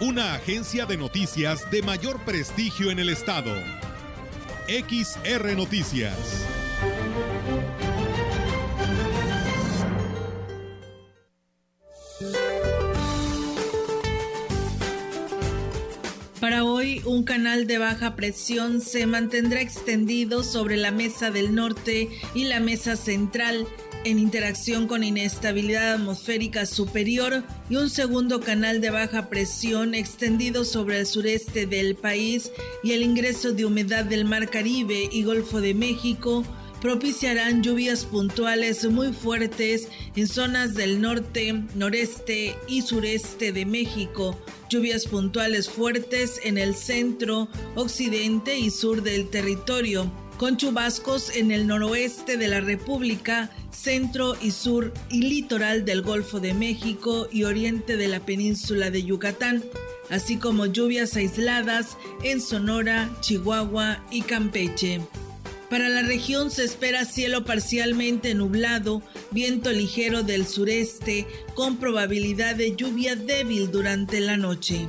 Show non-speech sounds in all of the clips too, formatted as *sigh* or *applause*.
Una agencia de noticias de mayor prestigio en el estado. XR Noticias. Para hoy, un canal de baja presión se mantendrá extendido sobre la mesa del norte y la mesa central en interacción con inestabilidad atmosférica superior y un segundo canal de baja presión extendido sobre el sureste del país y el ingreso de humedad del Mar Caribe y Golfo de México propiciarán lluvias puntuales muy fuertes en zonas del norte, noreste y sureste de México, lluvias puntuales fuertes en el centro, occidente y sur del territorio, con chubascos en el noroeste de la República, centro y sur y litoral del Golfo de México y oriente de la península de Yucatán, así como lluvias aisladas en Sonora, Chihuahua y Campeche. Para la región se espera cielo parcialmente nublado, viento ligero del sureste, con probabilidad de lluvia débil durante la noche.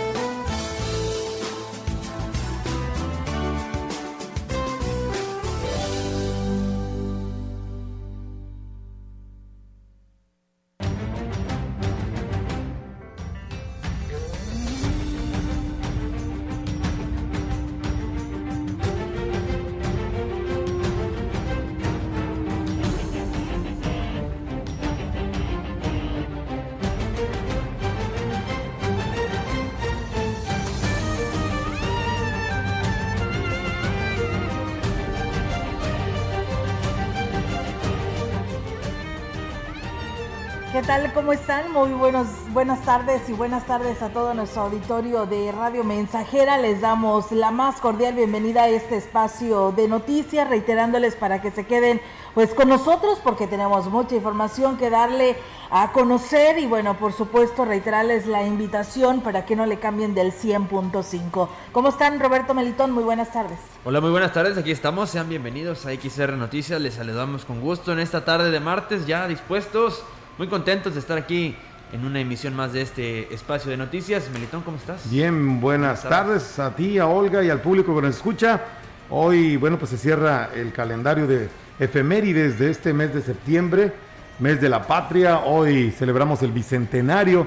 ¿Cómo están? Muy buenos, buenas tardes y buenas tardes a todo nuestro auditorio de Radio Mensajera. Les damos la más cordial bienvenida a este espacio de noticias, reiterándoles para que se queden pues con nosotros porque tenemos mucha información que darle a conocer y bueno, por supuesto reiterarles la invitación para que no le cambien del 100.5. ¿Cómo están Roberto Melitón? Muy buenas tardes. Hola, muy buenas tardes, aquí estamos, sean bienvenidos a XR Noticias, les saludamos con gusto en esta tarde de martes, ya dispuestos muy contentos de estar aquí en una emisión más de este espacio de noticias. Melitón, ¿cómo estás? Bien, buenas, tardes a ti, a Olga y al público que nos escucha. Hoy, bueno, pues se cierra el calendario de efemérides de este mes de septiembre, mes de la patria. Hoy celebramos el bicentenario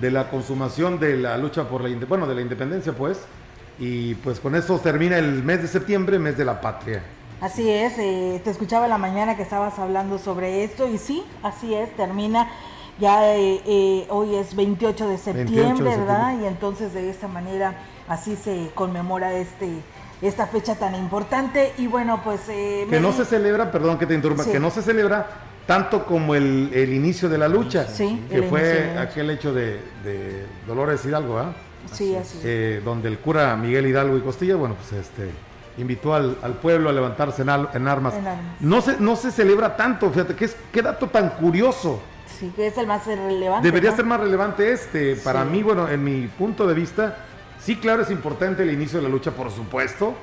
de la consumación de la lucha por la, bueno, de la independencia, pues. Y pues con eso termina el mes de septiembre, mes de la patria. Así es, eh, te escuchaba la mañana que estabas hablando sobre esto y sí, así es, termina. Ya eh, eh, hoy es 28 de septiembre, ¿verdad? Y entonces de esta manera así se conmemora este esta fecha tan importante y bueno, pues... que no se celebra, perdón que te interrumpa, que no se celebra tanto como el, el inicio de la lucha, sí, que fue aquel hecho de, de Dolores Hidalgo, ¿verdad? Sí, así es. donde el cura Miguel Hidalgo y Costilla, bueno, pues este invitó al, al, pueblo a levantarse en, al, en, armas. en, armas. No se, no se celebra tanto, fíjate, que es, qué dato tan curioso. Sí, que es el más relevante. Debería ¿no? ser más relevante este. Para sí. mí, bueno, en mi punto de vista, sí, claro, es importante el inicio de la lucha, por supuesto,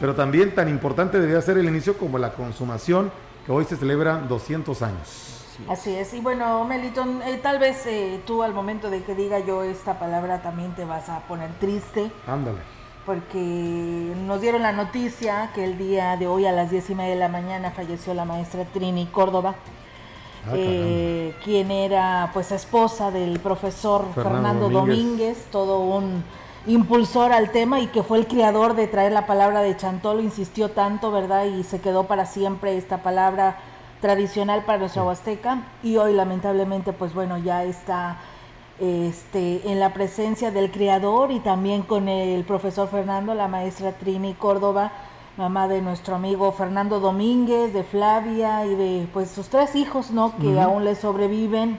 pero también tan importante debería ser el inicio como la consumación, que hoy se celebra 200 años. Así es, y bueno, Meliton, eh, tal vez eh, tú al momento de que diga yo esta palabra también te vas a poner triste. Ándale porque nos dieron la noticia que el día de hoy a las diez y media de la mañana falleció la maestra Trini Córdoba, Ah, eh, quien era pues esposa del profesor Fernando, Fernando Domínguez. Domínguez. todo un impulsor al tema y que fue el creador de traer la palabra de Chantolo, insistió tanto, ¿verdad? Y se quedó para siempre esta palabra tradicional para nuestra Huasteca y hoy lamentablemente pues bueno ya está este, en la presencia del creador y también con el profesor Fernando, la maestra Trini Córdoba, mamá de nuestro amigo Fernando Domínguez, de Flavia y de pues sus tres hijos, ¿no? Que aún le sobreviven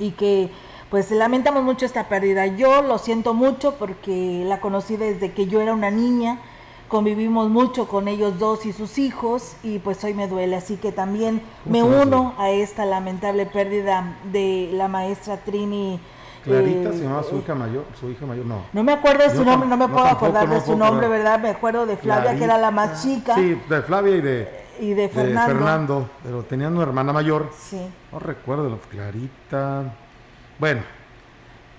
y que pues lamentamos mucho esta pérdida. Yo lo siento mucho porque la conocí desde que yo era una niña, convivimos mucho con ellos dos y sus hijos y pues hoy me duele, así que también me uno a esta lamentable pérdida de la maestra Trini Clarita se llamaba su hija mayor, su hija mayor no. No me acuerdo de su nombre, no me puedo acordar de su nombre, ¿verdad? Me acuerdo de Flavia, que era la más chica. Sí, de Flavia y de, y de Fernando. Fernando. pero tenían una hermana mayor. Sí. No recuerdo, Clarita. Bueno,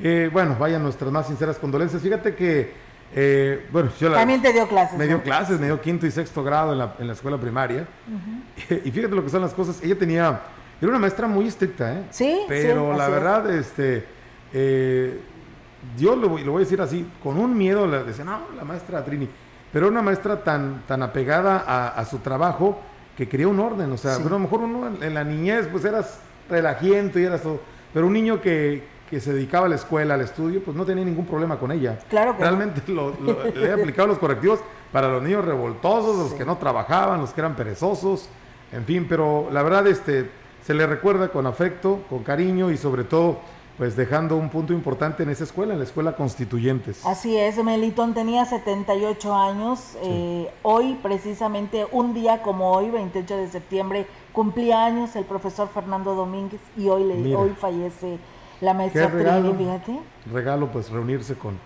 eh, bueno, vayan nuestras más sinceras condolencias. Fíjate que, eh, bueno, yo la, También te dio clases. Me dio clases, me dio quinto y sexto grado en la, en la escuela primaria. *laughs* y fíjate lo que son las cosas. Ella tenía, era una maestra muy estricta, ¿eh? Sí. Pero la verdad, este eh, yo lo, voy a decir así, con un miedo, le decía, no, la maestra Trini, pero una maestra tan, tan apegada a, su trabajo que quería un orden, o sea, a lo mejor uno en, la niñez pues eras relajiento y eras todo, pero un niño que, que, se dedicaba a la escuela, al estudio, pues no tenía ningún problema con ella. Claro Realmente le he aplicado los correctivos para los niños revoltosos, los que no trabajaban, los que eran perezosos, en fin, pero la verdad este, se le recuerda con afecto, con cariño y sobre todo pues dejando un punto importante en esa escuela, en la escuela Constituyentes. Así es, Melitón tenía 78 años, eh, hoy precisamente un día como hoy, 28 de septiembre, cumplía años el profesor Fernando Domínguez y hoy, le, hoy fallece la maestra regalo, fíjate. Regalo pues reunirse con,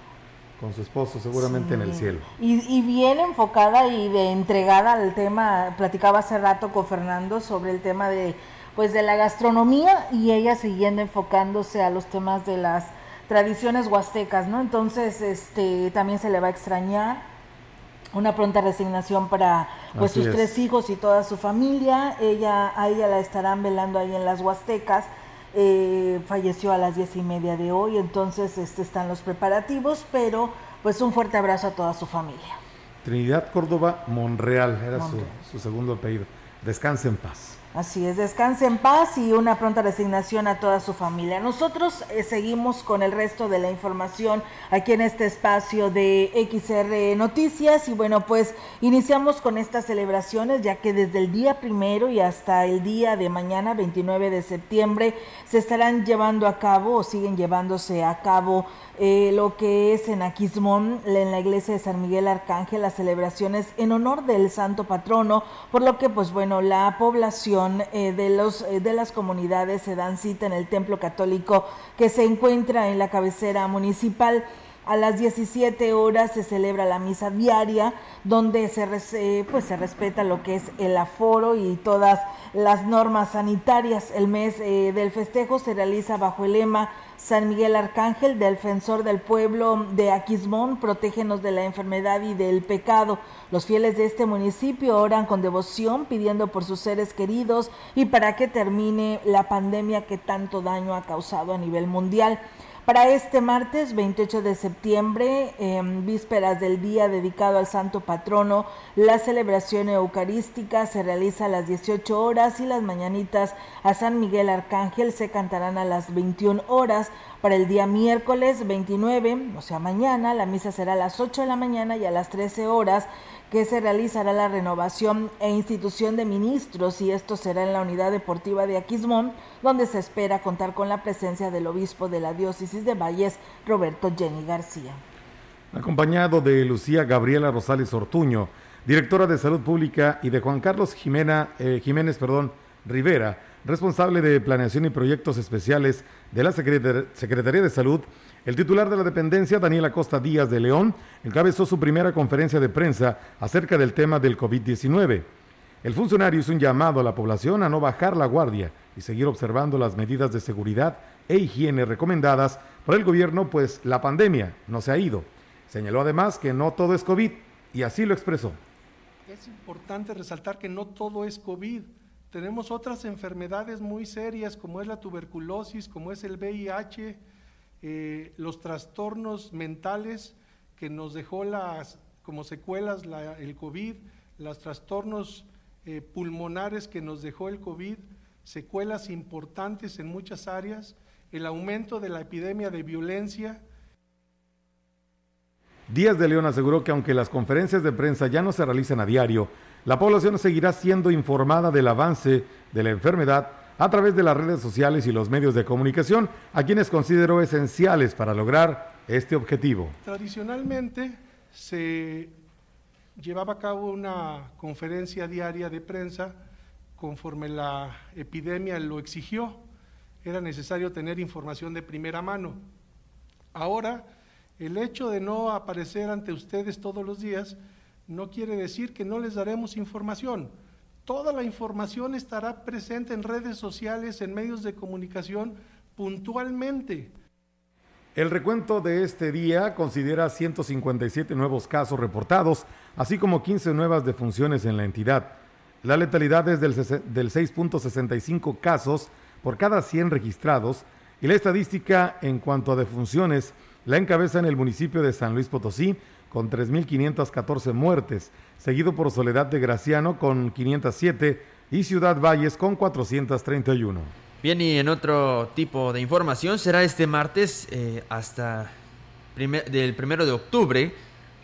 con su esposo seguramente en el cielo. Y, y, bien enfocada y de entregada al tema, platicaba hace rato con Fernando sobre el tema de pues de la gastronomía y ella siguiendo enfocándose a los temas de las tradiciones huastecas, ¿no? Entonces, este, también se le va a extrañar una pronta resignación para pues sus tres hijos y toda su familia. Ella, a ella la estarán velando ahí en las Huastecas. Eh, falleció a las diez y media de hoy, entonces este, están los preparativos, pero pues un fuerte abrazo a toda su familia. Trinidad Córdoba Monreal era Su, su segundo apellido. Descanse en paz. Así es, descanse en paz y una pronta resignación a toda su familia. Nosotros eh, seguimos con el resto de la información aquí en este espacio de XR Noticias y bueno, pues iniciamos con estas celebraciones ya que desde el día primero y hasta el día de mañana, 29 de septiembre, se estarán llevando a cabo o siguen llevándose a cabo eh, lo que es en Aquismón, en la iglesia de San Miguel Arcángel, las celebraciones en honor del santo patrono, por lo que pues bueno, la población eh, de, los, eh, de las comunidades se dan cita en el templo católico que se encuentra en la cabecera municipal. A las 17 horas se celebra la misa diaria, donde se, pues, se respeta lo que es el aforo y todas las normas sanitarias. El mes del festejo se realiza bajo el lema San Miguel Arcángel, defensor del pueblo de Aquismón, protégenos de la enfermedad y del pecado. Los fieles de este municipio oran con devoción, pidiendo por sus seres queridos y para que termine la pandemia que tanto daño ha causado a nivel mundial. Para este martes 28 de septiembre, en vísperas del día dedicado al Santo Patrono, la celebración eucarística se realiza a las 18 horas y las mañanitas a San Miguel Arcángel se cantarán a las 21 horas. Para el día miércoles 29, o sea mañana, la misa será a las 8 de la mañana y a las 13 horas que se realizará la renovación e institución de ministros y esto será en la unidad deportiva de Aquismón, donde se espera contar con la presencia del obispo de la diócesis de Valles, Roberto Jenny García. Acompañado de Lucía Gabriela Rosales Ortuño, directora de Salud Pública, y de Juan Carlos eh, Jiménez perdón, Rivera, responsable de Planeación y Proyectos Especiales de la Secretaría de Salud, el titular de la dependencia, Daniel Acosta Díaz de León, encabezó su primera conferencia de prensa acerca del tema del COVID-19. El funcionario hizo un llamado a la población a no bajar la guardia y seguir observando las medidas de seguridad e higiene recomendadas por el gobierno, pues la pandemia no se ha ido. Señaló además que no todo es COVID y así lo expresó. Es importante resaltar que no todo es COVID. Tenemos otras enfermedades muy serias como es la tuberculosis, como es el VIH, eh, los trastornos mentales que nos dejó las, como secuelas el COVID, los trastornos eh, pulmonares que nos dejó el COVID, secuelas importantes en muchas áreas, el aumento de la epidemia de violencia. Díaz de León aseguró que aunque las conferencias de prensa ya no se realizan a diario, la población seguirá siendo informada del avance de la enfermedad a través de las redes sociales y los medios de comunicación, a quienes consideró esenciales para lograr este objetivo. Tradicionalmente se llevaba a cabo una conferencia diaria de prensa conforme la epidemia lo exigió. Era necesario tener información de primera mano. Ahora, el hecho de no aparecer ante ustedes todos los días no quiere decir que no les daremos información. Toda la información estará presente en redes sociales, en medios de comunicación, puntualmente. El recuento de este día considera 157 nuevos casos reportados, así como 15 nuevas defunciones en la entidad. La letalidad es del, del 6.65 casos por cada 100 registrados y la estadística en cuanto a defunciones la encabeza en el municipio de San Luis Potosí con 3.514 muertes, seguido por Soledad de Graciano con 507 y Ciudad Valles con 431. Bien, y en otro tipo de información será este martes eh, hasta del primero de octubre,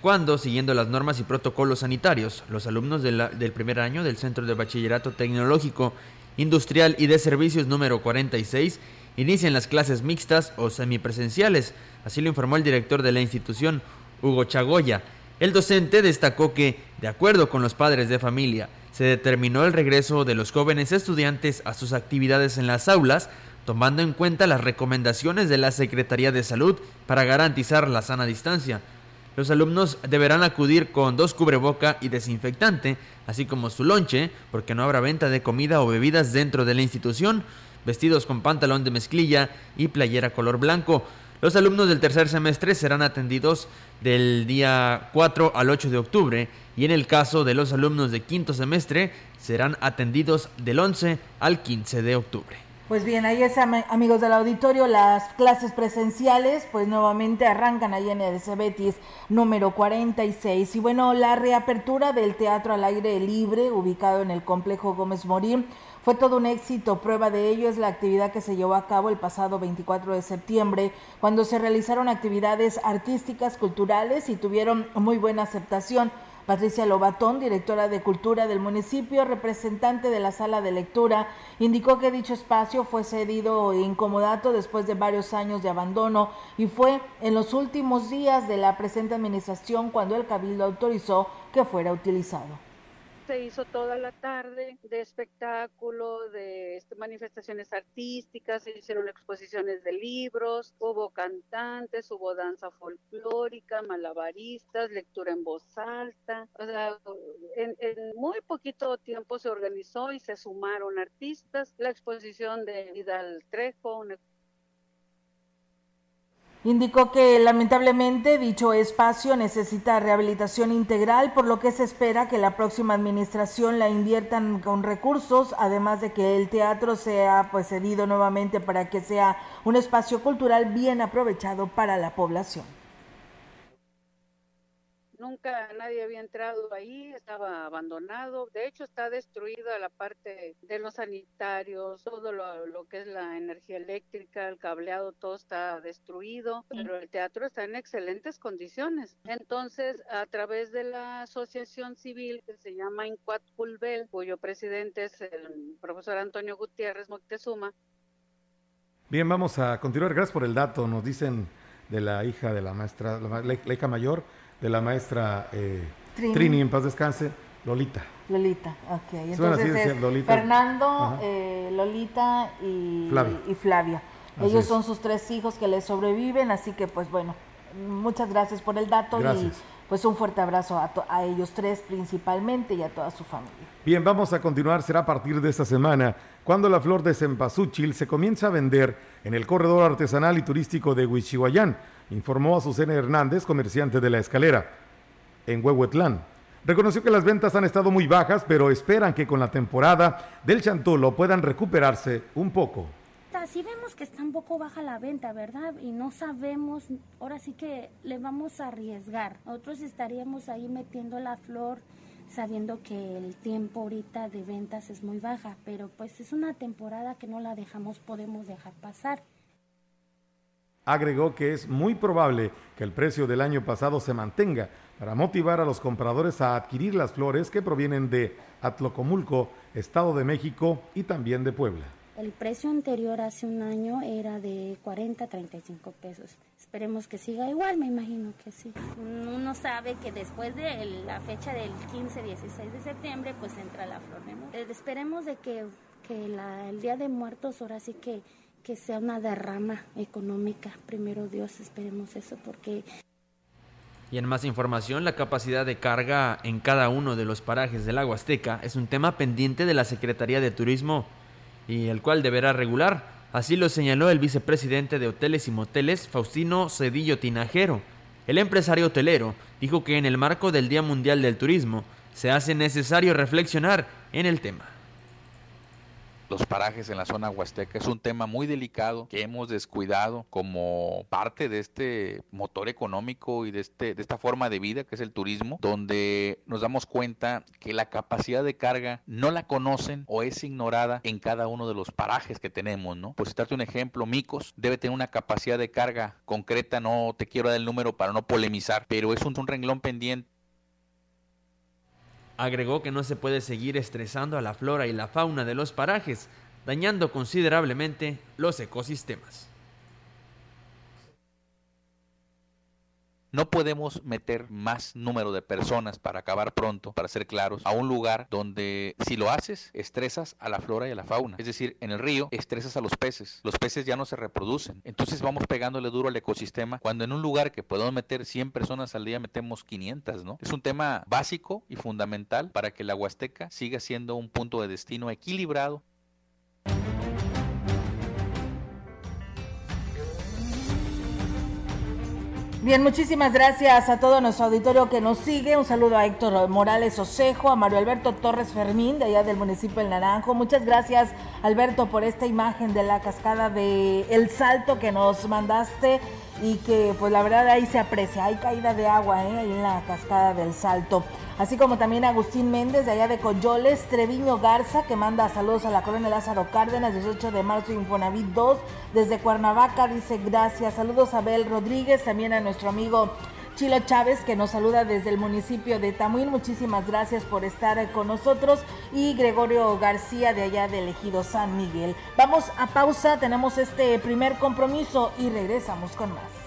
cuando, siguiendo las normas y protocolos sanitarios, los alumnos del primer año del Centro de Bachillerato Tecnológico, Industrial y de Servicios número 46 inician las clases mixtas o semipresenciales, así lo informó el director de la institución, Hugo Chagoya. El docente destacó que, de acuerdo con los padres de familia, se determinó el regreso de los jóvenes estudiantes a sus actividades en las aulas, tomando en cuenta las recomendaciones de la Secretaría de Salud para garantizar la sana distancia. Los alumnos deberán acudir con dos cubreboca y desinfectante, así como su lonche, porque no habrá venta de comida o bebidas dentro de la institución, vestidos con pantalón de mezclilla y playera color blanco. Los alumnos del tercer semestre serán atendidos del día 4 al 8 de octubre y en el caso de los alumnos de quinto semestre serán atendidos del 11 al 15 de octubre. Pues bien, ahí es, amigos del auditorio, las clases presenciales, pues nuevamente arrancan ahí en el Betis número 46. Y bueno, la reapertura del Teatro al Aire Libre, ubicado en el complejo Gómez Morín, fue todo un éxito. Prueba de ello es la actividad que se llevó a cabo el pasado 24 de septiembre, cuando se realizaron actividades artísticas, culturales y tuvieron muy buena aceptación. Patricia Lobatón, directora de Cultura del municipio, representante de la sala de lectura, indicó que dicho espacio fue cedido e incomodato después de varios años de abandono y fue en los últimos días de la presente administración cuando el Cabildo autorizó que fuera utilizado se hizo toda la tarde de espectáculo, de este, manifestaciones artísticas, se hicieron exposiciones de libros, hubo cantantes, hubo danza folclórica, malabaristas, lectura en voz alta. O sea, en, muy poquito tiempo se organizó y se sumaron artistas. La exposición de Vidal Trejo, una Indicó que lamentablemente dicho espacio necesita rehabilitación integral, por lo que se espera que la próxima administración la inviertan con recursos, además de que el teatro sea pues cedido nuevamente para que sea un espacio cultural bien aprovechado para la población. Nunca nadie había entrado ahí, estaba abandonado. De hecho, está destruida la parte de los sanitarios, todo lo, que es la energía eléctrica, el cableado, todo está destruido, pero el teatro está en excelentes condiciones. Entonces, a través de la asociación civil que se llama Incuat Pulvel, cuyo presidente es el profesor Antonio Gutiérrez Moctezuma. Bien, vamos a continuar. Gracias por el dato. Nos dicen de la hija de la maestra, la hija mayor de la maestra eh, Trini. en paz descanse, Lolita. Lolita, ok. Entonces Fernando, eh, Lolita y Flavia. Ellos son sus tres hijos que le sobreviven, así que pues bueno, muchas gracias por el dato y pues un fuerte abrazo a, a, ellos tres principalmente y a toda su familia. Bien, vamos a continuar, será a partir de esta semana, cuando la flor de cempasúchil se comienza a vender en el corredor artesanal y turístico de Huichihuayán informó a Azucena Hernández, comerciante de la escalera, en Huehuetlán. Reconoció que las ventas han estado muy bajas, pero esperan que con la temporada del chantulo puedan recuperarse un poco. Si vemos que está un poco baja la venta, ¿verdad? Y no sabemos, ahora sí que le vamos a arriesgar. Nosotros estaríamos ahí metiendo la flor sabiendo que el tiempo ahorita de ventas es muy baja, pero pues es una temporada que no la dejamos, podemos dejar pasar. Agregó que es muy probable que el precio del año pasado se mantenga para motivar a los compradores a adquirir las flores que provienen de Atlocomulco, Estado de México y también de Puebla. El precio anterior hace un año era de 40 a 35 pesos. Esperemos que siga igual, me imagino que sí. Uno sabe que después de la fecha del 15-16 de septiembre, pues entra la flor de muerte. Eh, esperemos de que, el Día de Muertos ahora sí que, que sea una derrama económica. Primero Dios, esperemos eso, porque y en más información, la capacidad de carga en cada uno de los parajes del agua azteca es un tema pendiente de la Secretaría de Turismo y el cual deberá regular. Así lo señaló el vicepresidente de Hoteles y Moteles, Faustino Cedillo Tinajero. El empresario hotelero dijo que en el marco del Día Mundial del Turismo se hace necesario reflexionar en el tema los parajes en la zona huasteca. Es un tema muy delicado que hemos descuidado como parte de este motor económico y de, este, de esta forma de vida que es el turismo, donde nos damos cuenta que la capacidad de carga no la conocen o es ignorada en cada uno de los parajes que tenemos, ¿no? Por citarte un ejemplo, Micos debe tener una capacidad de carga concreta, no te quiero dar el número para no polemizar, pero es un, un renglón pendiente Agregó que no se puede seguir estresando a la flora y la fauna de los parajes, dañando considerablemente los ecosistemas. No podemos meter más número de personas para acabar pronto, para ser claros, a un lugar donde si lo haces, estresas a la flora y a la fauna. Es decir, en el río estresas a los peces. Los peces ya no se reproducen. Entonces vamos pegándole duro al ecosistema cuando en un lugar que podemos meter 100 personas al día metemos 500, ¿no? Es un tema básico y fundamental para que la Huasteca siga siendo un punto de destino equilibrado Bien, muchísimas gracias a todo nuestro auditorio que nos sigue. Un saludo a Héctor Morales Osejo, a Mario Alberto Torres Fermín, de allá del municipio del Naranjo. Muchas gracias, Alberto, por esta imagen de la cascada de El Salto que nos mandaste y que, pues la verdad, ahí se aprecia. Hay caída de agua, ¿eh? en la cascada del Salto así como también Agustín Méndez de allá de Coyoles, Treviño Garza que manda saludos a la colonia Lázaro Cárdenas, 18 de marzo, Infonavit 2, desde Cuernavaca, dice gracias, saludos a Abel Rodríguez, también a nuestro amigo Chilo Chávez que nos saluda desde el municipio de Tamuín. Muchísimas gracias por estar con nosotros. Y Gregorio García de allá del Ejido San Miguel. Vamos a pausa, tenemos este primer compromiso y regresamos con más.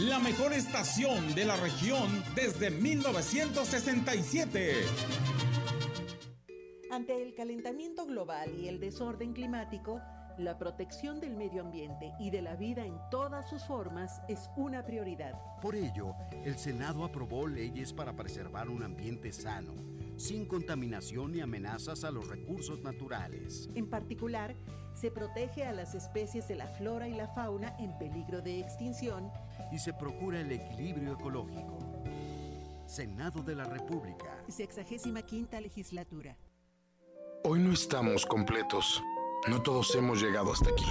la mejor estación de la región desde 1967. Ante el calentamiento global y el desorden climático, la protección del medio ambiente y de la vida en todas sus formas es una prioridad. Por ello, el Senado aprobó leyes para preservar un ambiente sano, sin contaminación ni amenazas a los recursos naturales. En particular, se protege a las especies de la flora y la fauna en peligro de extinción y se procura el equilibrio ecológico. Senado de la República. Sexagésima quinta legislatura. Hoy no estamos completos. No todos hemos llegado hasta aquí.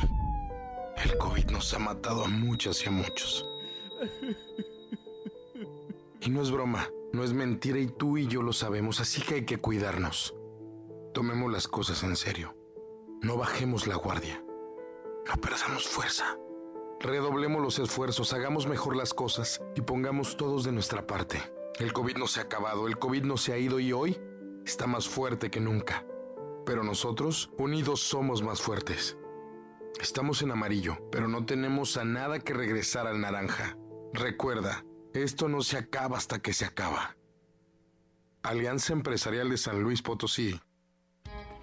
El COVID nos ha matado a muchas y a muchos. Y no es broma, no es mentira y tú y yo lo sabemos, así que hay que cuidarnos. Tomemos las cosas en serio. No bajemos la guardia. No perdamos fuerza. Redoblemos los esfuerzos, hagamos mejor las cosas y pongamos todos de nuestra parte. El COVID no se ha acabado, el COVID no se ha ido y hoy está más fuerte que nunca. Pero nosotros, unidos, somos más fuertes. Estamos en amarillo, pero no tenemos a nada que regresar al naranja. Recuerda, esto no se acaba hasta que se acaba. Alianza Empresarial de San Luis Potosí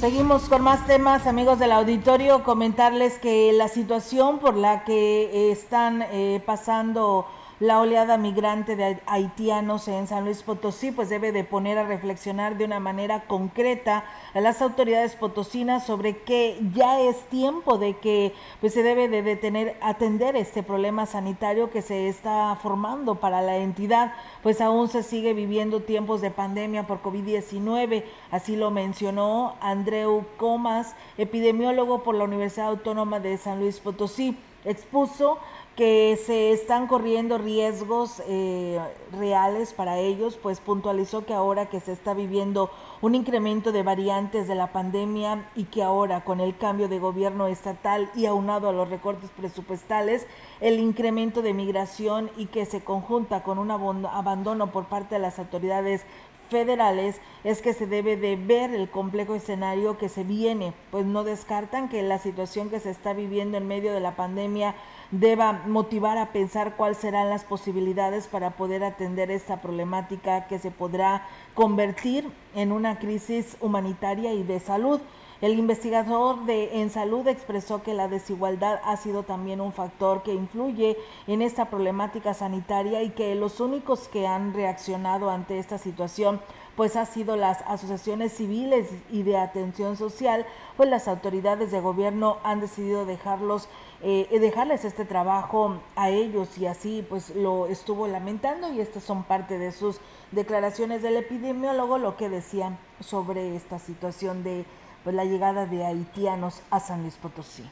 Seguimos con más temas, amigos del auditorio. Comentarles que la situación por la que están eh, pasando la oleada migrante de haitianos en San Luis Potosí, pues debe de poner a reflexionar de una manera concreta a las autoridades potosinas sobre que ya es tiempo de que pues se debe de detener, atender este problema sanitario que se está formando para la entidad, pues aún se sigue viviendo tiempos de pandemia por COVID-19, así lo mencionó Andreu Comas, epidemiólogo por la Universidad Autónoma de San Luis Potosí. Expuso que se están corriendo riesgos eh, reales para ellos, pues puntualizó que ahora que se está viviendo un incremento de variantes de la pandemia y que ahora con el cambio de gobierno estatal y aunado a los recortes presupuestales, el incremento de migración y que se conjunta con un abandono por parte de las autoridades federales es que se debe de ver el complejo escenario que se viene, pues no descartan que la situación que se está viviendo en medio de la pandemia deba motivar a pensar cuáles serán las posibilidades para poder atender esta problemática que se podrá convertir en una crisis humanitaria y de salud. El investigador de En Salud expresó que la desigualdad ha sido también un factor que influye en esta problemática sanitaria y que los únicos que han reaccionado ante esta situación pues ha sido las asociaciones civiles y de atención social, pues las autoridades de gobierno han decidido dejarlos, eh, dejarles este trabajo a ellos y así pues lo estuvo lamentando y estas son parte de sus declaraciones del epidemiólogo, lo que decían sobre esta situación de pues, la llegada de haitianos a San Luis Potosí.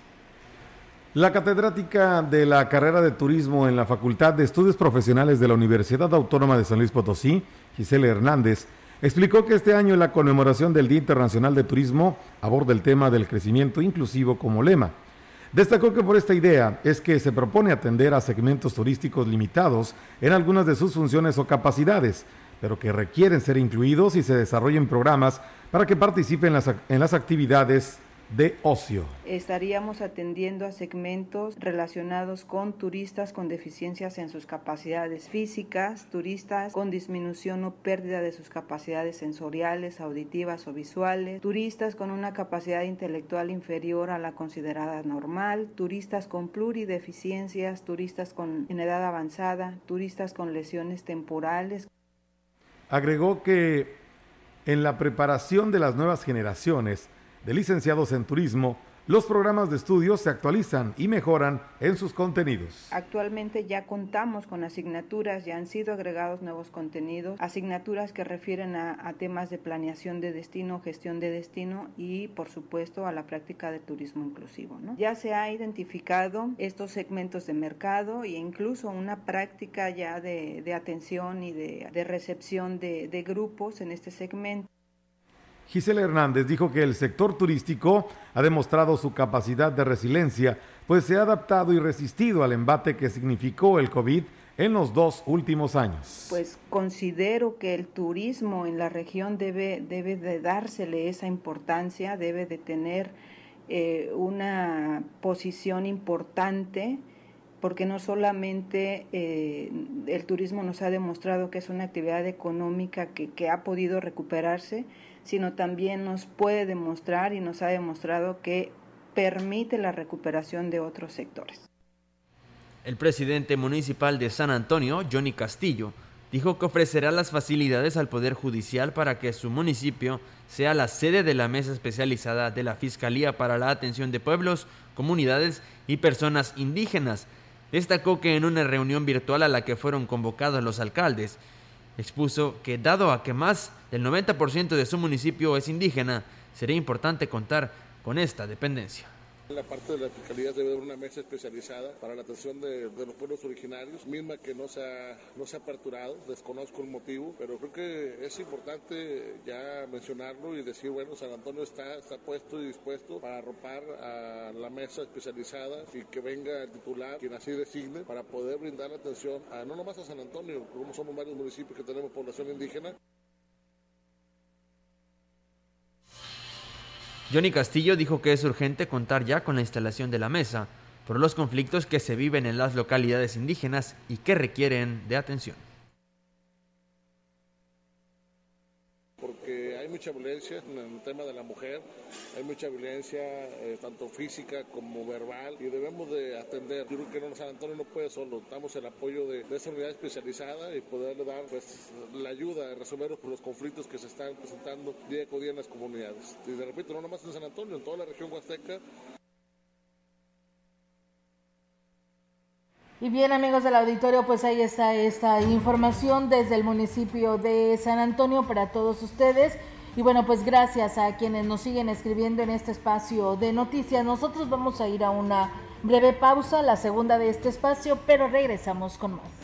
La catedrática de la carrera de turismo en la Facultad de Estudios Profesionales de la Universidad Autónoma de San Luis Potosí, Giselle Hernández, explicó que este año la conmemoración del Día Internacional de Turismo aborda el tema del crecimiento inclusivo como lema. Destacó que por esta idea es que se propone atender a segmentos turísticos limitados en algunas de sus funciones o capacidades, pero que requieren ser incluidos y se desarrollen programas para que participen en las, en las actividades de ocio. Estaríamos atendiendo a segmentos relacionados con turistas con deficiencias en sus capacidades físicas, turistas con disminución o pérdida de sus capacidades sensoriales, auditivas o visuales, turistas con una capacidad intelectual inferior a la considerada normal, turistas con plurideficiencias, turistas con, en edad avanzada, turistas con lesiones temporales. Agregó que en la preparación de las nuevas generaciones de licenciados en turismo, los programas de estudio se actualizan y mejoran en sus contenidos. Actualmente ya contamos con asignaturas, ya han sido agregados nuevos contenidos, asignaturas que refieren a, temas de planeación de destino, gestión de destino y por supuesto a la práctica de turismo inclusivo. Ya se ha identificado estos segmentos de mercado e incluso una práctica ya de, atención y de, recepción de grupos en este segmento. Gisela Hernández dijo que el sector turístico ha demostrado su capacidad de resiliencia, pues se ha adaptado y resistido al embate que significó el COVID en los dos últimos años. Pues considero que el turismo en la región debe, debe de dársele esa importancia, debe de tener eh, una posición importante, porque no solamente eh, el turismo nos ha demostrado que es una actividad económica que, que ha podido recuperarse, sino también nos puede demostrar y nos ha demostrado que permite la recuperación de otros sectores. El presidente municipal de San Antonio, Johnny Castillo, dijo que ofrecerá las facilidades al Poder Judicial para que su municipio sea la sede de la mesa especializada de la Fiscalía para la Atención de Pueblos, Comunidades y Personas Indígenas. Destacó que en una reunión virtual a la que fueron convocados los alcaldes, expuso que dado a que más del 90% de su municipio es indígena, sería importante contar con esta dependencia. La parte de la fiscalía debe haber una mesa especializada para la atención de, los pueblos originarios, misma que no se, ha, no se ha aperturado, desconozco el motivo, pero creo que es importante ya mencionarlo y decir, bueno, San Antonio está, está puesto y dispuesto para arropar a la mesa especializada y que venga el titular, quien así designe, para poder brindar atención a no nomás a San Antonio, como somos varios municipios que tenemos población indígena, Johnny Castillo dijo que es urgente contar ya con la instalación de la mesa por los conflictos que se viven en las localidades indígenas y que requieren de atención. Mucha violencia en el tema de la mujer, hay mucha violencia eh, tanto física como verbal y debemos de atender. Yo creo que no, San Antonio no puede solo, damos el apoyo de, esa unidad especializada y poderle dar pues, la ayuda a resolver los conflictos que se están presentando día con día en las comunidades. Y de repente no nomás en San Antonio, en toda la región huasteca Y bien amigos del auditorio, pues ahí está esta información desde el municipio de San Antonio para todos ustedes. Y bueno, pues gracias a quienes nos siguen escribiendo en este espacio de noticias. Nosotros vamos a ir a una breve pausa, la segunda de este espacio, pero regresamos con más.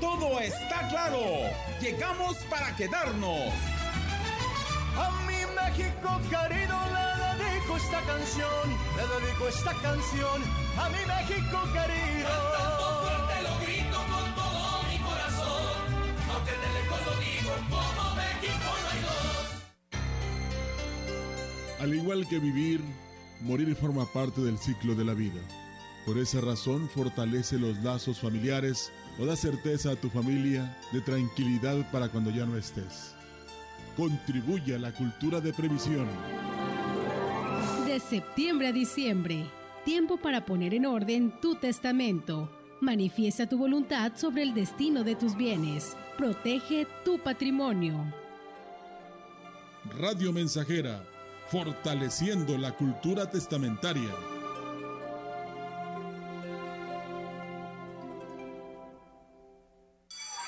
Todo está claro. Llegamos para quedarnos. A mi México querido le dedico esta canción, le dedico esta canción a mi México querido. Cantando fuerte lo grito con todo mi corazón, aunque lejos lo digo como México no hay dos. Al igual que vivir, morir forma parte del ciclo de la vida. Por esa razón fortalece los lazos familiares o da certeza a tu familia de tranquilidad para cuando ya no estés. Contribuye a la cultura de previsión. De septiembre a diciembre, tiempo para poner en orden tu testamento. Manifiesta tu voluntad sobre el destino de tus bienes. Protege tu patrimonio. Radio Mensajera, fortaleciendo la cultura testamentaria.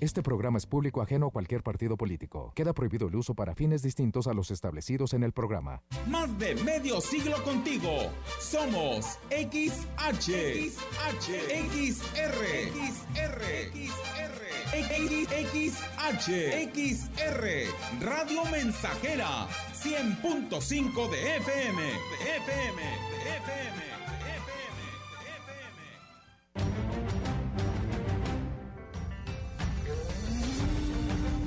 Este programa es público ajeno a cualquier partido político. Queda prohibido el uso para fines distintos a los establecidos en el programa. Más de medio siglo contigo. Somos XH, XH, XR, XR, XR. XH, XR, Radio Mensajera, 100.5 de FM, de FM, de FM,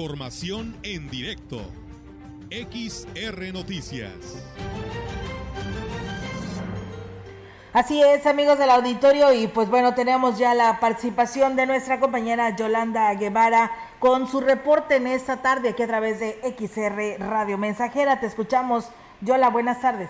Información en directo. XR Noticias. Así es, amigos del auditorio, y pues bueno, tenemos ya la participación de nuestra compañera Yolanda Guevara con su reporte en esta tarde aquí a través de XR Radio Mensajera. Te escuchamos, Yola, buenas tardes.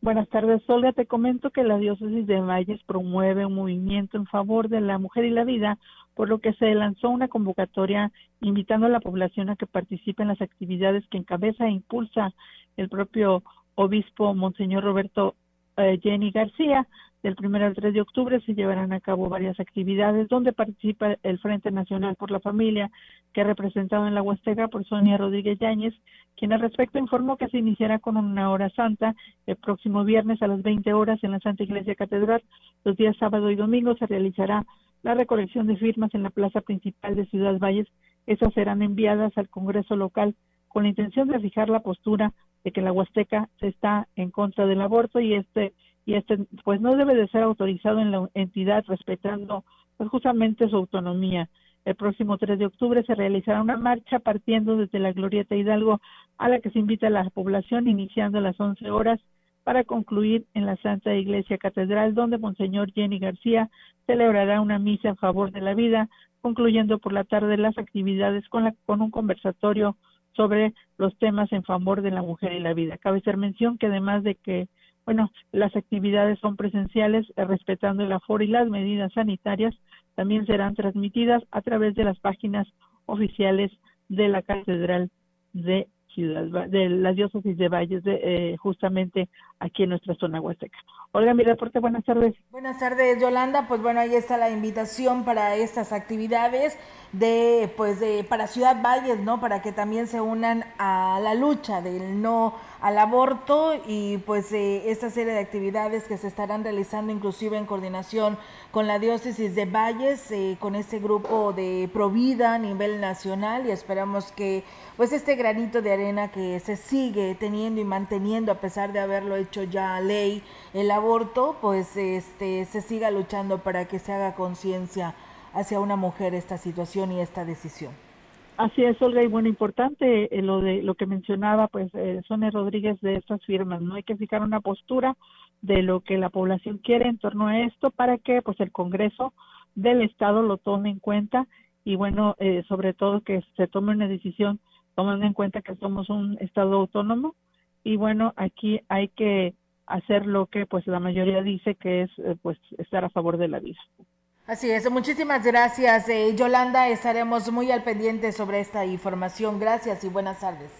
Buenas tardes, Olga. Te comento que la diócesis de Valles promueve un movimiento en favor de la mujer y la vida por lo que se lanzó una convocatoria invitando a la población a que participe en las actividades que encabeza e impulsa el propio obispo Monseñor Roberto eh, Jenny García. Del 1 al 3 de octubre se llevarán a cabo varias actividades donde participa el Frente Nacional por la Familia, que ha representado en la Huasteca por Sonia Rodríguez Yáñez, quien al respecto informó que se iniciará con una hora santa el próximo viernes a las 20 horas en la Santa Iglesia Catedral. Los días sábado y domingo se realizará la recolección de firmas en la plaza principal de Ciudad Valles. Esas serán enviadas al Congreso local con la intención de fijar la postura de que la Huasteca está en contra del aborto y este y este pues no debe de ser autorizado en la entidad respetando pues justamente su autonomía. El próximo 3 de octubre se realizará una marcha partiendo desde la Glorieta Hidalgo a la que se invita a la población iniciando a las 11 horas para concluir en la Santa Iglesia Catedral, donde Monseñor Jenny García celebrará una misa en favor de la vida, concluyendo por la tarde las actividades con, la, con un conversatorio sobre los temas en favor de la mujer y la vida. Cabe ser mención que además de que, bueno, las actividades son presenciales, eh, respetando el aforo y las medidas sanitarias, también serán transmitidas a través de las páginas oficiales de la Catedral de de la diócesis de Valles, de, eh, justamente aquí en nuestra zona huasteca. Olga, mi reporte, buenas tardes. Buenas tardes, Yolanda. Pues bueno, ahí está la invitación para estas actividades de, pues, de, para Ciudad Valles, ¿no? Para que también se unan a la lucha del no al aborto y pues eh, esta serie de actividades que se estarán realizando inclusive en coordinación con la diócesis de Valles, eh, con este grupo de Provida a nivel nacional y esperamos que pues este granito de arena que se sigue teniendo y manteniendo a pesar de haberlo hecho ya ley el aborto, pues este se siga luchando para que se haga conciencia hacia una mujer esta situación y esta decisión. Así es, Olga, y bueno, importante eh, lo de lo que mencionaba, pues, eh, Sonia Rodríguez de estas firmas, ¿no? Hay que fijar una postura de lo que la población quiere en torno a esto para que, pues, el Congreso del Estado lo tome en cuenta y, bueno, eh, sobre todo que se tome una decisión tomando en cuenta que somos un Estado autónomo y, bueno, aquí hay que hacer lo que, pues, la mayoría dice que es, eh, pues, estar a favor de la vida. Así es, muchísimas gracias eh, Yolanda, estaremos muy al pendiente sobre esta información. Gracias y buenas tardes.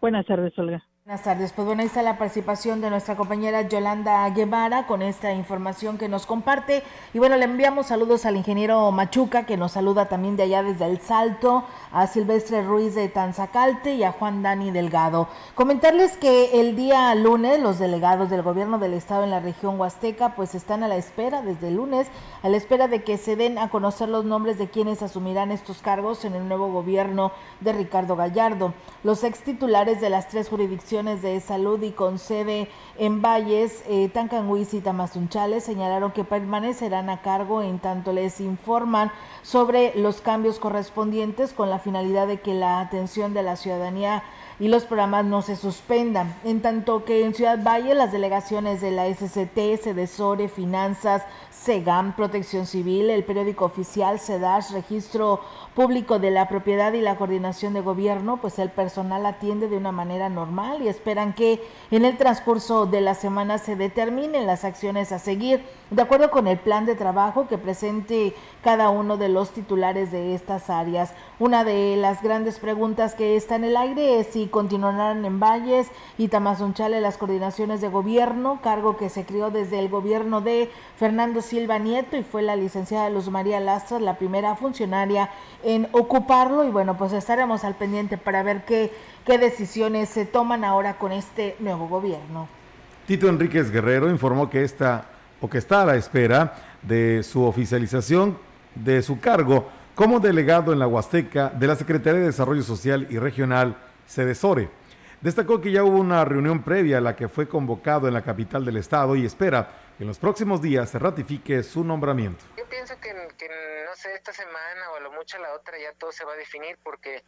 Buenas tardes, Olga. Buenas tardes. Pues bueno, ahí está la participación de nuestra compañera Yolanda Guevara con esta información que nos comparte. Y bueno, le enviamos saludos al ingeniero Machuca, que nos saluda también de allá desde El Salto, a Silvestre Ruiz de Tanzacalte y a Juan Dani Delgado. Comentarles que el día lunes los delegados del gobierno del estado en la región Huasteca pues están a la espera, desde el lunes, a la espera de que se den a conocer los nombres de quienes asumirán estos cargos en el nuevo gobierno de Ricardo Gallardo. Los ex titulares de las tres jurisdicciones de salud y con sede en Valles, eh, Tancanhuiz y Tamazunchales señalaron que permanecerán a cargo en tanto les informan sobre los cambios correspondientes con la finalidad de que la atención de la ciudadanía y los programas no se suspendan. En tanto que en Ciudad Valle las delegaciones de la SCT, Sedesore, Finanzas, SEGAM, Protección Civil, el periódico oficial, SEDASH, Registro Público de la Propiedad y la Coordinación de Gobierno, pues el personal atiende de una manera normal y esperan que en el transcurso de la semana se determinen las acciones a seguir de acuerdo con el plan de trabajo que presente cada uno de los titulares de estas áreas. Una de las grandes preguntas que está en el aire es si continuarán en Valles y Tamazunchale las coordinaciones de gobierno, cargo que se creó desde el gobierno de Fernando Silva Nieto y fue la licenciada Luz María Lastras la primera funcionaria en ocuparlo y bueno, pues estaremos al pendiente para ver qué, qué decisiones se toman ahora con este nuevo gobierno. Tito Enríquez Guerrero informó que esta o que está a la espera de su oficialización de su cargo como delegado en la Huasteca de la Secretaría de Desarrollo Social y Regional, Cedesore. Destacó que ya hubo una reunión previa a la que fue convocado en la capital del estado y espera que en los próximos días se ratifique su nombramiento. Yo pienso que, que esta semana o a lo mucho la otra ya todo se va a definir porque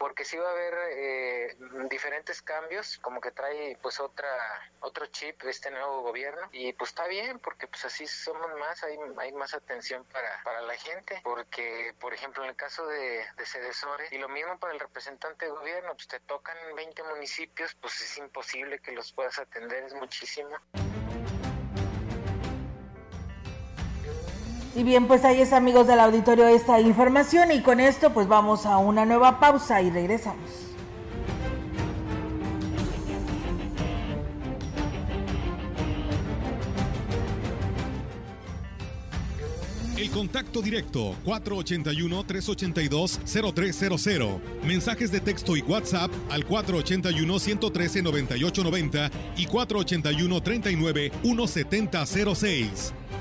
porque sí va a haber eh, diferentes cambios, como que trae pues otra otro chip este nuevo gobierno y pues está bien porque pues así somos más, hay, hay más atención para, para la gente, porque por ejemplo en el caso de, de Cedesore y lo mismo para el representante de gobierno, pues te tocan 20 municipios, pues es imposible que los puedas atender, es muchísimo. Y bien, pues ahí es amigos del auditorio esta información y con esto pues vamos a una nueva pausa y regresamos. El contacto directo 481-382-0300. Mensajes de texto y WhatsApp al 481-113-9890 y 481-39-1706.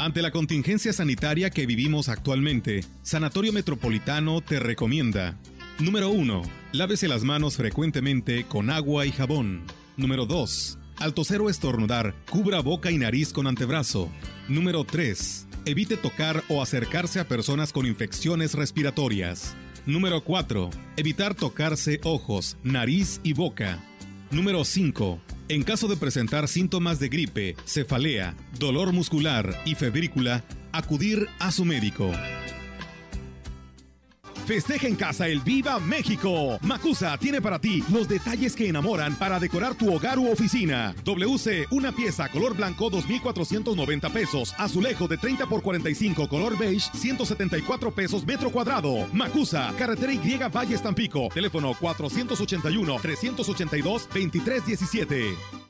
Ante la contingencia sanitaria que vivimos actualmente, Sanatorio Metropolitano te recomienda. Número 1. Lávese las manos frecuentemente con agua y jabón. Número 2. Al toser o estornudar, cubra boca y nariz con antebrazo. Número 3. Evite tocar o acercarse a personas con infecciones respiratorias. Número 4. Evitar tocarse ojos, nariz y boca. Número 5. En caso de presentar síntomas de gripe, cefalea, dolor muscular y febrícula, acudir a su médico. Festeja en casa el Viva México. Macusa tiene para ti los detalles que enamoran para decorar tu hogar u oficina. WC, una pieza color blanco 2.490 pesos. Azulejo de 30 por 45 color beige 174 pesos metro cuadrado. Macusa, carretera Y Valles Tampico. Teléfono 481 382 2317.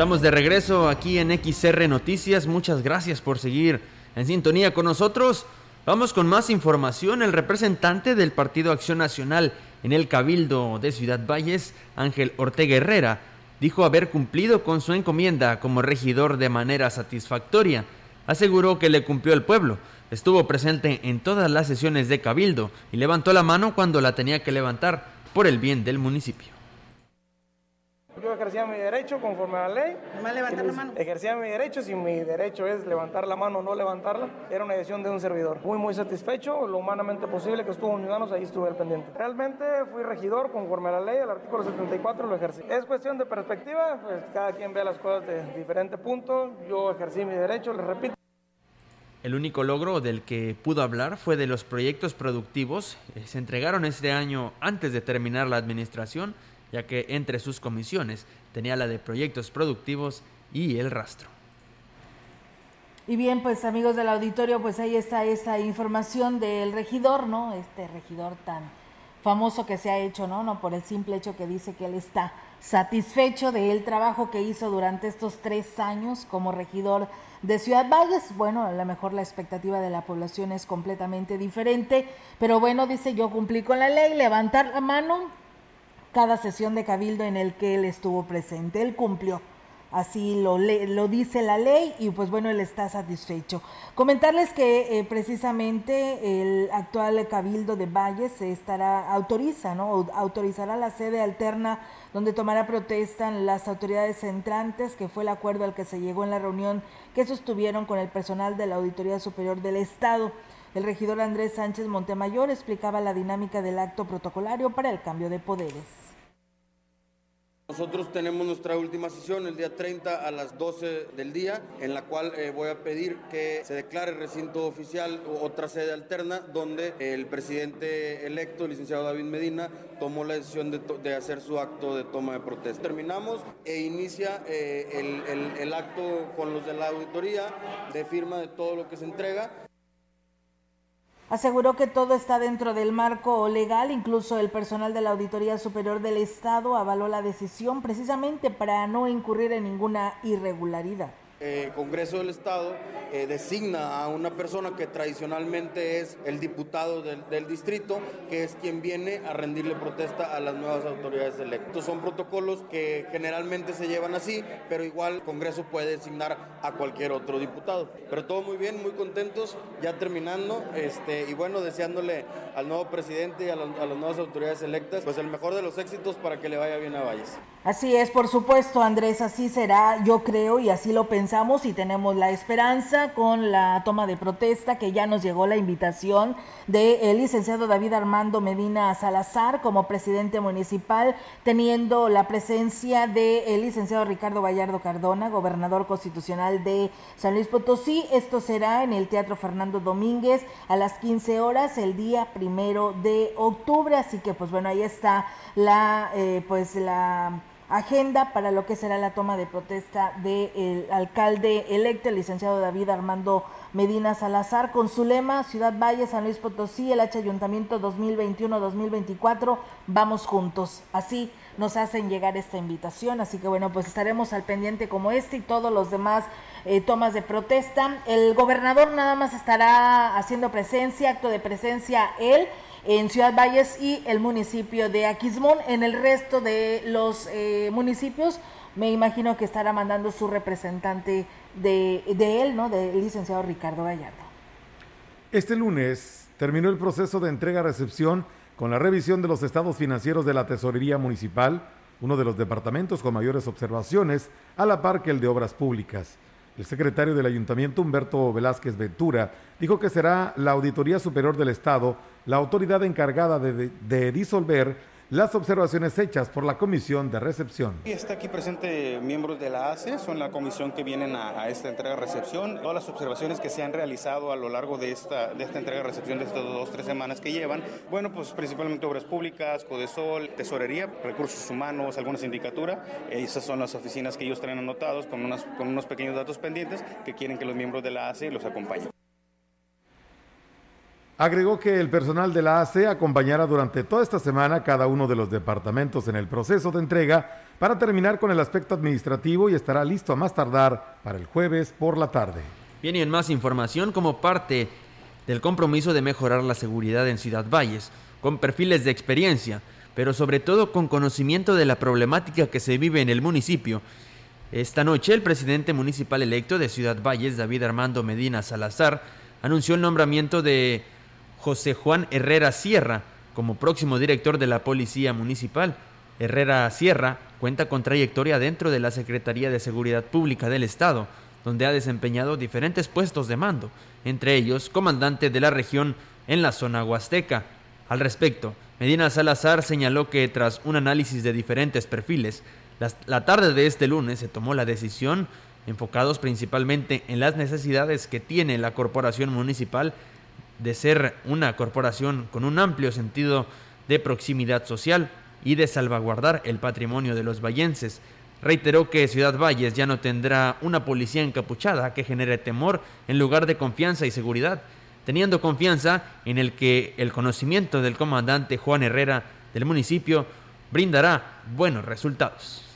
Estamos de regreso aquí en XR Noticias. Muchas gracias por seguir en sintonía con nosotros. Vamos con más información. El representante del Partido Acción Nacional en el Cabildo de Ciudad Valles, Ángel Ortega Herrera, dijo haber cumplido con su encomienda como regidor de manera satisfactoria. Aseguró que le cumplió el pueblo, estuvo presente en todas las sesiones de Cabildo y levantó la mano cuando la tenía que levantar por el bien del municipio. Yo ejercía mi derecho conforme a la ley. ¿Nomás levantar la mano? Ejercía mi derecho, si mi derecho es levantar la mano o no levantarla, era una decisión de un servidor. Muy, muy satisfecho, lo humanamente posible que estuvo en mis manos, ahí estuve al pendiente. Realmente fui regidor conforme a la ley, el artículo 74 lo ejercí. Es cuestión de perspectiva, pues cada quien ve las cosas de diferente punto. Yo ejercí mi derecho, les repito. El único logro del que pudo hablar fue de los proyectos productivos. Eh, Se entregaron este año antes de terminar la administración ya que entre sus comisiones tenía la de proyectos productivos y el rastro. Y bien, pues amigos del auditorio, pues ahí está esta información del regidor, ¿no? Este regidor tan famoso que se ha hecho, ¿no? No por el simple hecho que dice que él está satisfecho del trabajo que hizo durante estos tres años como regidor de Ciudad Valles. Bueno, a lo mejor la expectativa de la población es completamente diferente, pero bueno, dice yo cumplí con la ley, levantar la mano, cada sesión de cabildo en el que él estuvo presente. Él cumplió. Así lo, lo dice la ley y pues bueno, él está satisfecho. Comentarles que eh, precisamente el actual cabildo de Valles estará, autoriza, ¿no? Autorizará la sede alterna donde tomará protesta las autoridades entrantes, que fue el acuerdo al que se llegó en la reunión que sostuvieron con el personal de la Auditoría Superior del Estado. El regidor Andrés Sánchez Montemayor explicaba la dinámica del acto protocolario para el cambio de poderes. Nosotros tenemos nuestra última sesión el día 30 a las 12 del día, en la cual eh, voy a pedir que se declare recinto oficial o otra sede alterna, donde el presidente electo, el licenciado David Medina, tomó la decisión de, hacer su acto de toma de protesta. Terminamos e inicia eh, el acto con los de la auditoría de firma de todo lo que se entrega. Aseguró que todo está dentro del marco legal, incluso el personal de la Auditoría Superior del Estado avaló la decisión precisamente para no incurrir en ninguna irregularidad. Eh, Congreso del Estado eh, designa a una persona que tradicionalmente es el diputado del, distrito, que es quien viene a rendirle protesta a las nuevas autoridades electas. Son protocolos que generalmente se llevan así, pero igual el Congreso puede designar a cualquier otro diputado. Pero todo muy bien, muy contentos, ya terminando, este, y bueno, deseándole al nuevo presidente y a, las nuevas autoridades electas, pues el mejor de los éxitos para que le vaya bien a Valles. Así es, por supuesto, Andrés, así será, yo creo, y así lo y tenemos la esperanza con la toma de protesta que ya nos llegó la invitación del licenciado David Armando Medina Salazar como presidente municipal, teniendo la presencia del licenciado Ricardo Gallardo Cardona, gobernador constitucional de San Luis Potosí. Esto será en el Teatro Fernando Domínguez a las 15 horas el día primero de octubre. Así que pues bueno, ahí está la eh, pues la agenda para lo que será la toma de protesta del alcalde electo, el licenciado David Armando Medina Salazar, con su lema Ciudad Valle, San Luis Potosí, el H Ayuntamiento 2021-2024, vamos juntos. Así nos hacen llegar esta invitación, así que bueno, pues estaremos al pendiente como este y todos los demás eh, tomas de protesta. El gobernador nada más estará haciendo presencia, acto de presencia él en Ciudad Valles y el municipio de Aquismón. En el resto de los eh, municipios me imagino que estará mandando su representante de, de él, ¿no? Del licenciado Ricardo Gallardo. Este lunes terminó el proceso de entrega-recepción con la revisión de los estados financieros de la Tesorería Municipal, uno de los departamentos con mayores observaciones, a la par que el de Obras Públicas. El secretario del Ayuntamiento, Humberto Velázquez Ventura, dijo que será la Auditoría Superior del Estado la autoridad encargada de, de, disolver las observaciones hechas por la Comisión de Recepción. Está aquí presente miembros de la ACE, son la comisión que vienen a, esta entrega-recepción. Todas las observaciones que se han realizado a lo largo de esta, de esta entrega-recepción de estas dos, tres semanas que llevan, bueno, pues principalmente obras públicas, Codesol, Tesorería, Recursos Humanos, alguna sindicatura. Esas son las oficinas que ellos traen anotados con, unas, con unos pequeños datos pendientes que quieren que los miembros de la ACE los acompañen. Agregó que el personal de la AC acompañará durante toda esta semana cada uno de los departamentos en el proceso de entrega para terminar con el aspecto administrativo y estará listo a más tardar para el jueves por la tarde. Bien, y en más información, como parte del compromiso de mejorar la seguridad en Ciudad Valles, con perfiles de experiencia, pero sobre todo con conocimiento de la problemática que se vive en el municipio. Esta noche el presidente municipal electo de Ciudad Valles, David Armando Medina Salazar, anunció el nombramiento de José Juan Herrera Sierra como próximo director de la Policía Municipal. Herrera Sierra cuenta con trayectoria dentro de la Secretaría de Seguridad Pública del Estado, donde ha desempeñado diferentes puestos de mando, entre ellos comandante de la región en la zona huasteca. Al respecto, Medina Salazar señaló que tras un análisis de diferentes perfiles, la tarde de este lunes se tomó la decisión, enfocados principalmente en las necesidades que tiene la corporación municipal de ser una corporación con un amplio sentido de proximidad social y de salvaguardar el patrimonio de los vallenses. Reiteró que Ciudad Valles ya no tendrá una policía encapuchada que genere temor en lugar de confianza y seguridad, teniendo confianza en el que el conocimiento del comandante Juan Herrera del municipio brindará buenos resultados.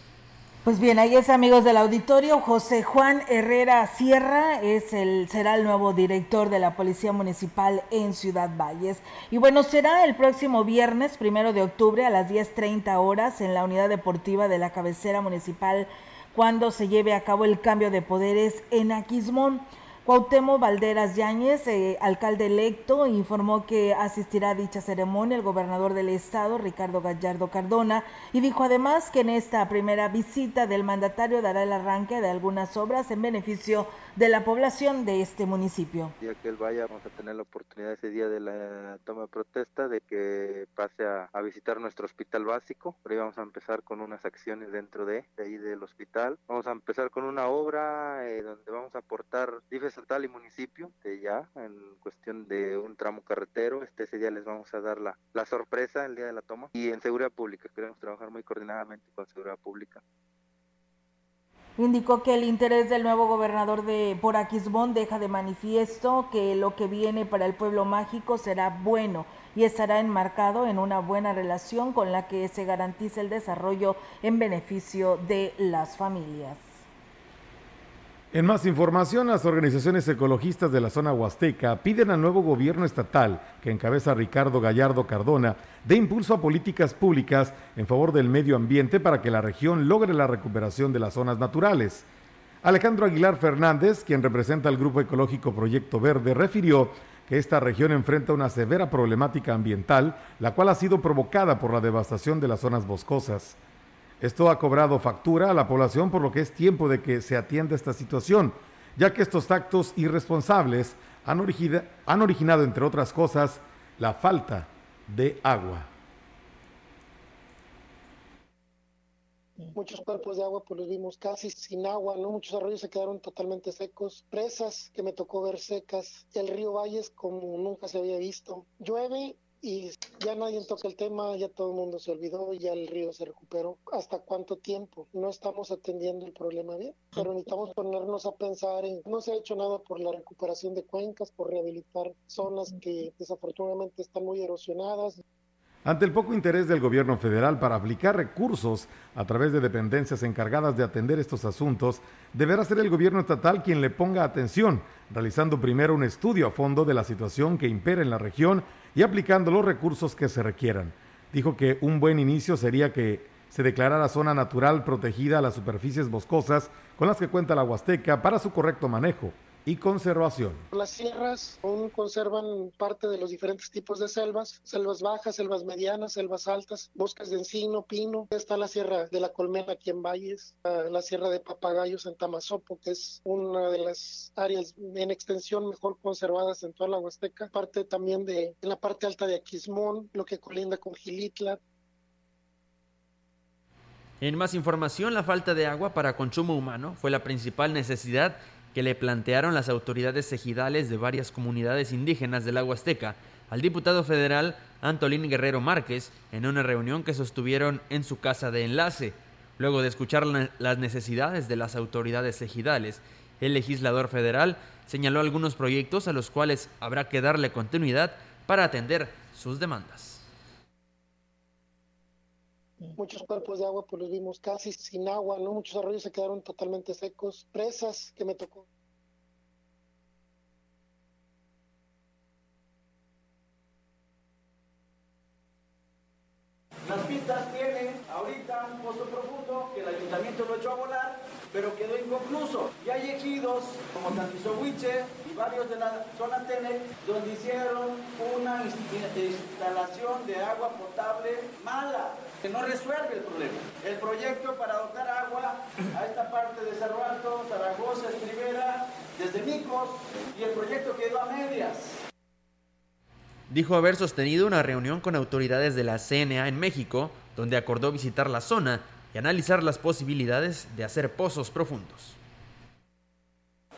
Pues bien, ahí es amigos del auditorio, José Juan Herrera Sierra es el, será el nuevo director de la Policía Municipal en Ciudad Valles. Y bueno, será el próximo viernes, primero de octubre, a las 10.30 horas, en la unidad deportiva de la cabecera municipal, cuando se lleve a cabo el cambio de poderes en Aquismón. Cuauhtémoc Valderas Yáñez, eh, alcalde electo, informó que asistirá a dicha ceremonia el gobernador del estado, Ricardo Gallardo Cardona, y dijo además que en esta primera visita del mandatario dará el arranque de algunas obras en beneficio de la población de este municipio. El día que él vaya, vamos a tener la oportunidad ese día de la toma de protesta de que pase a, visitar nuestro hospital básico. Por ahí vamos a empezar con unas acciones dentro de, ahí del hospital. Vamos a empezar con una obra eh, donde vamos a aportar DIF estatal y municipio, de ya en cuestión de un tramo carretero. Este ese día les vamos a dar la, la sorpresa el día de la toma. Y en seguridad pública, queremos trabajar muy coordinadamente con seguridad pública. Indicó que el interés del nuevo gobernador de por deja de manifiesto que lo que viene para el pueblo mágico será bueno y estará enmarcado en una buena relación con la que se garantice el desarrollo en beneficio de las familias. En más información, las organizaciones ecologistas de la zona huasteca piden al nuevo gobierno estatal, que encabeza Ricardo Gallardo Cardona, de impulso a políticas públicas en favor del medio ambiente para que la región logre la recuperación de las zonas naturales. Alejandro Aguilar Fernández, quien representa al Grupo Ecológico Proyecto Verde, refirió que esta región enfrenta una severa problemática ambiental, la cual ha sido provocada por la devastación de las zonas boscosas. Esto ha cobrado factura a la población por lo que es tiempo de que se atienda esta situación, ya que estos actos irresponsables han, originado, entre otras cosas, la falta de agua. Muchos cuerpos de agua pues los vimos casi sin agua, ¿no? Muchos arroyos se quedaron totalmente secos, presas que me tocó ver secas, el río Valles como nunca se había visto. Llueve y ya nadie toca el tema, ya todo el mundo se olvidó, ya el río se recuperó. ¿Hasta cuánto tiempo? No estamos atendiendo el problema bien, pero necesitamos ponernos a pensar en, no se ha hecho nada por la recuperación de cuencas, por rehabilitar zonas que desafortunadamente están muy erosionadas. Ante el poco interés del gobierno federal para aplicar recursos a través de dependencias encargadas de atender estos asuntos, deberá ser el gobierno estatal quien le ponga atención, realizando primero un estudio a fondo de la situación que impera en la región y aplicando los recursos que se requieran. Dijo que un buen inicio sería que se declarara zona natural protegida a las superficies boscosas con las que cuenta la Huasteca para su correcto manejo y conservación. Las sierras aún conservan parte de los diferentes tipos de selvas, selvas bajas, selvas medianas, selvas altas, bosques de encino, pino. Está la sierra de la Colmena aquí en Valles, la sierra de Papagayos en Tamazopo, que es una de las áreas en extensión mejor conservadas en toda la Huasteca. Parte también de en la parte alta de Aquismón, lo que colinda con Gilitla, en más información, la falta de agua para consumo humano fue la principal necesidad que le plantearon las autoridades ejidales de varias comunidades indígenas del agua azteca al diputado federal Antolín Guerrero Márquez en una reunión que sostuvieron en su casa de enlace. Luego de escuchar las necesidades de las autoridades ejidales, el legislador federal señaló algunos proyectos a los cuales habrá que darle continuidad para atender sus demandas Muchos cuerpos de agua, pues los vimos casi sin agua, ¿no? Muchos arroyos se quedaron totalmente secos. Presas que me tocó Las pistas tienen ahorita un pozo profundo que el ayuntamiento lo echó a volar, pero quedó inconcluso. Y hay ejidos como Tantizohuiche y varios de la zona Tene, donde hicieron una eh, instalación de agua potable mala, que no resuelve el problema. El proyecto para dotar agua a esta parte de Cerro Alto, Zaragoza, Escribera, desde Micos, y el proyecto quedó a medias. Dijo haber sostenido una reunión con autoridades de la CNA en México, donde acordó visitar la zona y analizar las posibilidades de hacer pozos profundos.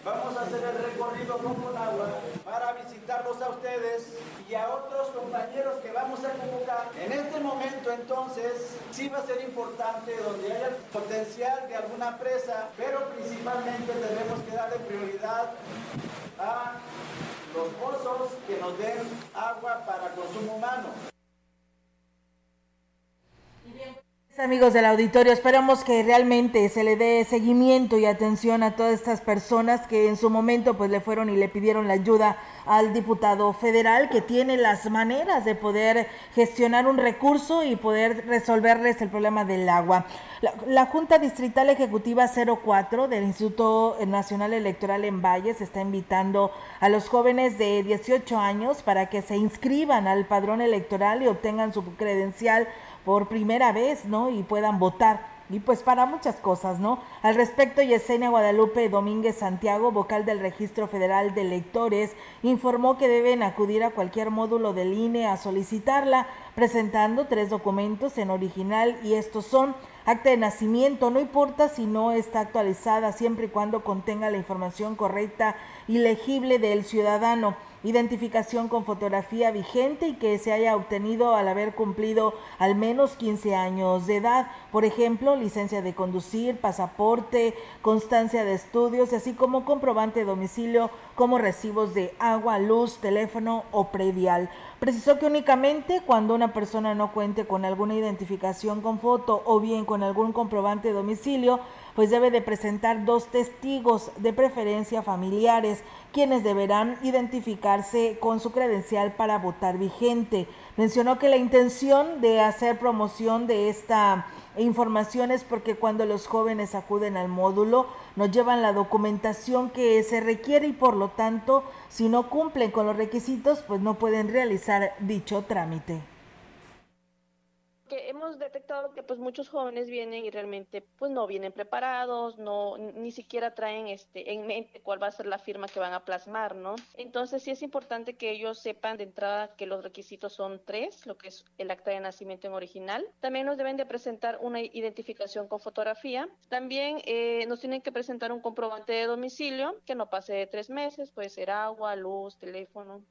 Vamos a hacer el recorrido con agua para visitarlos a ustedes y a otros compañeros que vamos a convocar. En este momento entonces sí va a ser importante donde haya potencial de alguna presa, pero principalmente tenemos que darle prioridad a los pozos que nos den agua para consumo humano. Amigos del auditorio, esperamos que realmente se le dé seguimiento y atención a todas estas personas que en su momento pues le fueron y le pidieron la ayuda al diputado federal que tiene las maneras de poder gestionar un recurso y poder resolverles el problema del agua. La, la Junta Distrital Ejecutiva 04 del Instituto Nacional Electoral en Valles está invitando a los jóvenes de 18 años para que se inscriban al padrón electoral y obtengan su credencial por primera vez, ¿no? Y puedan votar. Y pues para muchas cosas, ¿no? Al respecto, Yesenia Guadalupe Domínguez Santiago, vocal del Registro Federal de Electores, informó que deben acudir a cualquier módulo del INE a solicitarla, presentando tres documentos en original y estos son acta de nacimiento, no importa si no está actualizada, siempre y cuando contenga la información correcta y legible del ciudadano identificación con fotografía vigente y que se haya obtenido al haber cumplido al menos 15 años de edad, por ejemplo, licencia de conducir, pasaporte, constancia de estudios, así como comprobante de domicilio como recibos de agua, luz, teléfono o predial. Precisó que únicamente cuando una persona no cuente con alguna identificación con foto o bien con algún comprobante de domicilio, pues debe de presentar dos testigos, de preferencia familiares, quienes deberán identificarse con su credencial para votar vigente. Mencionó que la intención de hacer promoción de esta información es porque cuando los jóvenes acuden al módulo nos llevan la documentación que se requiere y por lo tanto si no cumplen con los requisitos pues no pueden realizar dicho trámite que hemos detectado que pues muchos jóvenes vienen y realmente pues no vienen preparados, no ni siquiera traen este en mente cuál va a ser la firma que van a plasmar, ¿no? Entonces sí es importante que ellos sepan de entrada que los requisitos son tres, lo que es el acta de nacimiento en original. También nos deben de presentar una identificación con fotografía. También eh, nos tienen que presentar un comprobante de domicilio que no pase de tres meses, puede ser agua, luz, teléfono.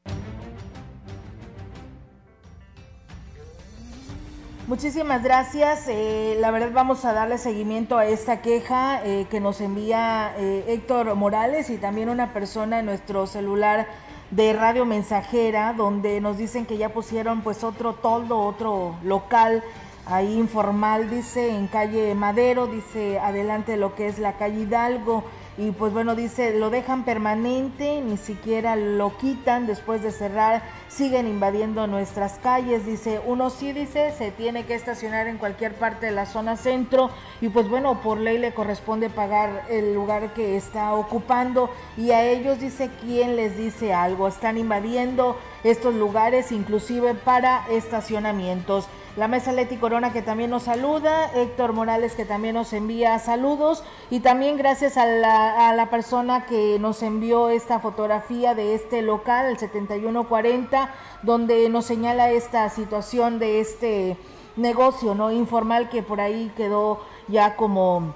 Muchísimas gracias. Eh, la verdad vamos a darle seguimiento a esta queja eh, que nos envía eh, Héctor Morales y también una persona en nuestro celular de radio mensajera donde nos dicen que ya pusieron pues otro toldo, otro local ahí informal, dice en calle Madero, dice adelante de lo que es la calle Hidalgo y pues bueno, dice, lo dejan permanente, ni siquiera lo quitan después de cerrar, siguen invadiendo nuestras calles, dice, uno sí dice, se tiene que estacionar en cualquier parte de la zona centro y pues bueno, por ley le corresponde pagar el lugar que está ocupando. Y a ellos dice quién les dice algo, están invadiendo estos lugares inclusive para estacionamientos la mesa Leti Corona que también nos saluda, Héctor Morales que también nos envía saludos y también gracias a la, persona que nos envió esta fotografía de este local, el 7140, donde nos señala esta situación de este negocio no informal que por ahí quedó ya como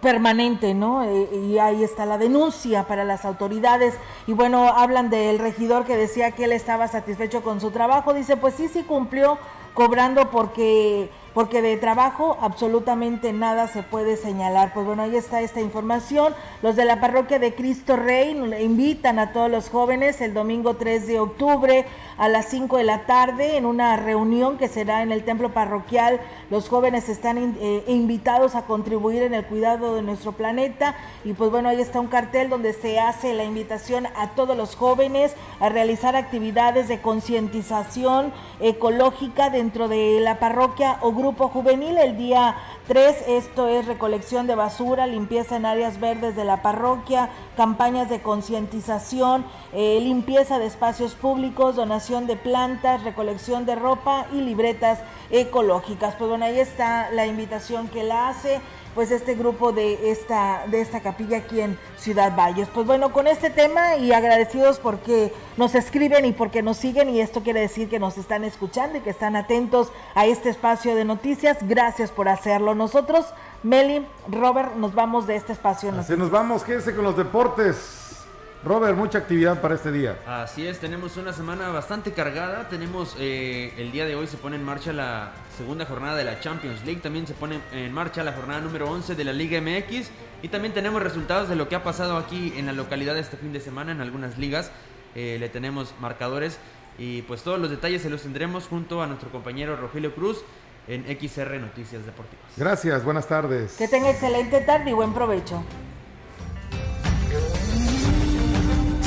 permanente, ¿no? Eh, y ahí está la denuncia para las autoridades. Y bueno, hablan del regidor que decía que él estaba satisfecho con su trabajo. Dice, pues sí, sí cumplió cobrando porque porque de trabajo absolutamente nada se puede señalar. Pues bueno, ahí está esta información. Los de la parroquia de Cristo Rey invitan a todos los jóvenes el domingo 3 de octubre a las 5 de la tarde en una reunión que será en el templo parroquial Los jóvenes están eh, invitados a contribuir en el cuidado de nuestro planeta y pues bueno, ahí está un cartel donde se hace la invitación a todos los jóvenes a realizar actividades de concientización ecológica dentro de la parroquia o grupo juvenil el día 3. Esto es recolección de basura, limpieza en áreas verdes de la parroquia, campañas de concientización, eh, limpieza de espacios públicos, donación de plantas, recolección de ropa y libretas ecológicas. Pues bueno, ahí está la invitación que la hace pues este grupo de esta, de esta capilla aquí en Ciudad Valles. Pues bueno, con este tema y agradecidos porque nos escriben y porque nos siguen y esto quiere decir que nos están escuchando y que están atentos a este espacio de noticias. Gracias por hacerlo. Nosotros, Meli, Robert, nos vamos de este espacio. Así nos vamos, quédese con los deportes. Robert, mucha actividad para este día. Así es, tenemos una semana bastante cargada. Tenemos eh, el día de hoy se pone en marcha la segunda jornada de la Champions League. También se pone en marcha la jornada número 11 de la Liga MX. Y también tenemos resultados de lo que ha pasado aquí en la localidad este fin de semana en algunas ligas. Eh, le tenemos marcadores y pues todos los detalles se los tendremos junto a nuestro compañero Rogelio Cruz en XR Noticias Deportivas. Gracias, buenas tardes. Que tenga excelente tarde y buen provecho.